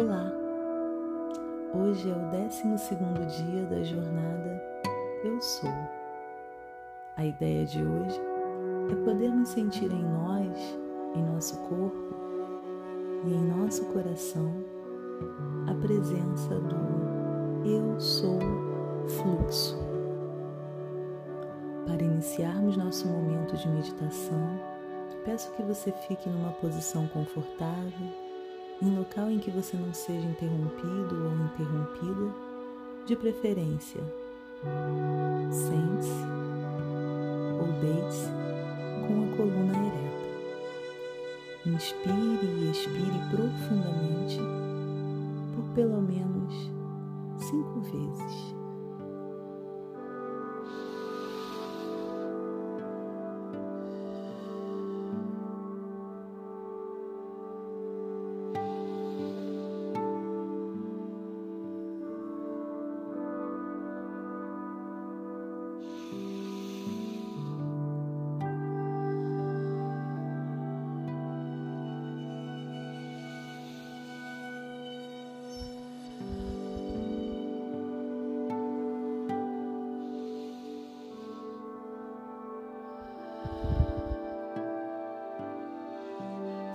Olá! Hoje é o 12 dia da jornada Eu Sou. A ideia de hoje é podermos sentir em nós, em nosso corpo e em nosso coração a presença do Eu Sou Fluxo. Para iniciarmos nosso momento de meditação, peço que você fique numa posição confortável em local em que você não seja interrompido ou interrompida, de preferência. Sente-se ou deite-se com a coluna ereta. Inspire e expire profundamente por pelo menos cinco vezes.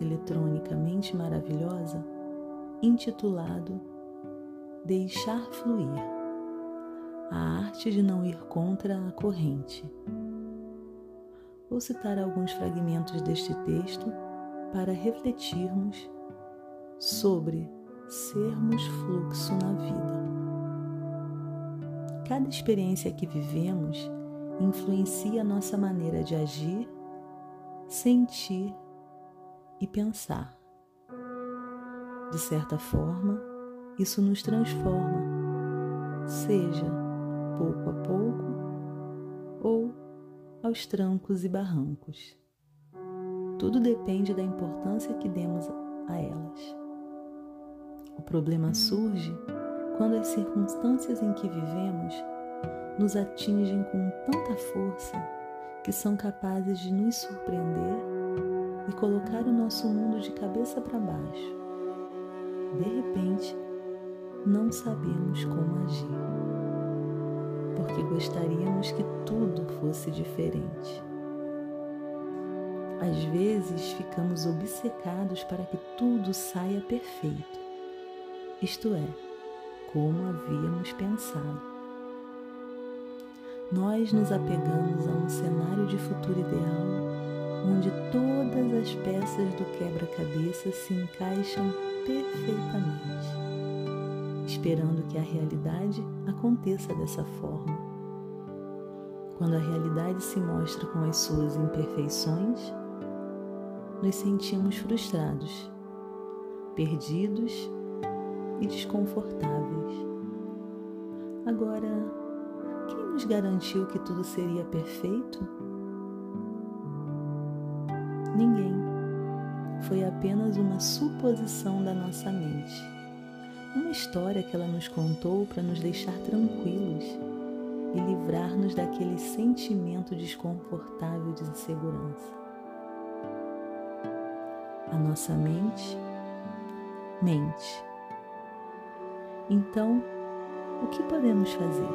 eletronicamente maravilhosa intitulado Deixar Fluir A Arte de Não Ir Contra a Corrente. Vou citar alguns fragmentos deste texto para refletirmos sobre sermos fluxo na vida. Cada experiência que vivemos influencia nossa maneira de agir, sentir e pensar. De certa forma, isso nos transforma, seja pouco a pouco ou aos trancos e barrancos. Tudo depende da importância que demos a elas. O problema surge quando as circunstâncias em que vivemos nos atingem com tanta força que são capazes de nos surpreender e colocar o nosso mundo de cabeça para baixo. De repente, não sabemos como agir, porque gostaríamos que tudo fosse diferente. Às vezes ficamos obcecados para que tudo saia perfeito, isto é, como havíamos pensado. Nós nos apegamos a um cenário de futuro ideal onde todas as peças do quebra-cabeça se encaixam perfeitamente, esperando que a realidade aconteça dessa forma. Quando a realidade se mostra com as suas imperfeições, nos sentimos frustrados, perdidos e desconfortáveis. Agora, quem nos garantiu que tudo seria perfeito? Ninguém. Foi apenas uma suposição da nossa mente. Uma história que ela nos contou para nos deixar tranquilos e livrar-nos daquele sentimento desconfortável de insegurança. A nossa mente mente. Então, o que podemos fazer?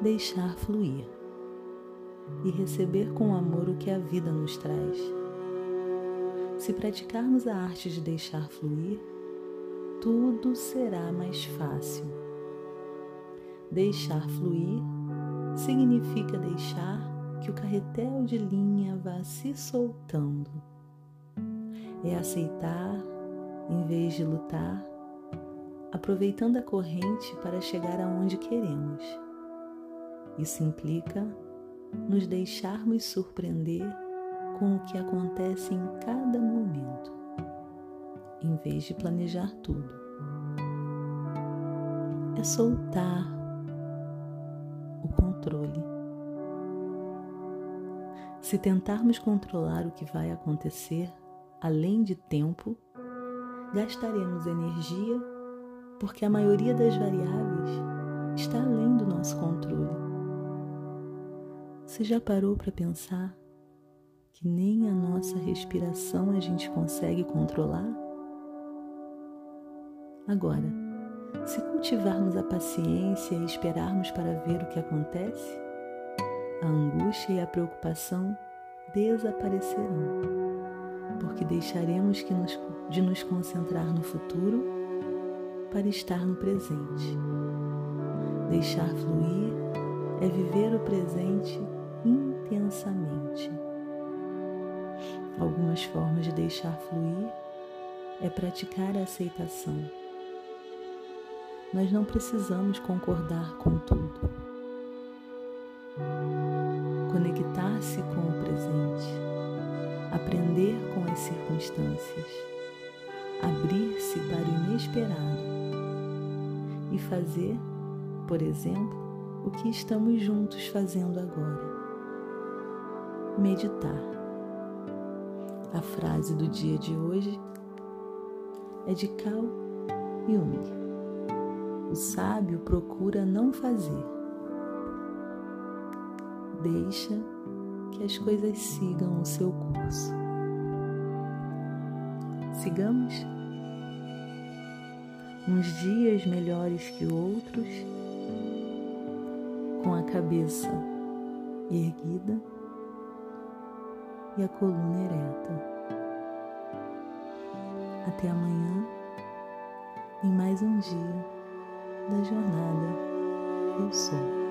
Deixar fluir e receber com amor o que a vida nos traz. Se praticarmos a arte de deixar fluir, tudo será mais fácil. Deixar fluir significa deixar que o carretel de linha vá se soltando. É aceitar em vez de lutar, aproveitando a corrente para chegar aonde queremos. Isso implica nos deixarmos surpreender com o que acontece em cada momento. em vez de planejar tudo. É soltar o controle. Se tentarmos controlar o que vai acontecer, além de tempo, gastaremos energia porque a maioria das variáveis está além do nosso controle. Você já parou para pensar que nem a nossa respiração a gente consegue controlar? Agora, se cultivarmos a paciência e esperarmos para ver o que acontece, a angústia e a preocupação desaparecerão, porque deixaremos que nos, de nos concentrar no futuro para estar no presente. Deixar fluir é viver o presente intensamente. Algumas formas de deixar fluir é praticar a aceitação. Nós não precisamos concordar com tudo. Conectar-se com o presente, aprender com as circunstâncias, abrir-se para o inesperado e fazer, por exemplo, o que estamos juntos fazendo agora. Meditar. A frase do dia de hoje é de Carl Jung. O sábio procura não fazer. Deixa que as coisas sigam o seu curso. Sigamos uns dias melhores que outros com a cabeça erguida e a coluna ereta. Até amanhã, em mais um dia da jornada Eu Sou.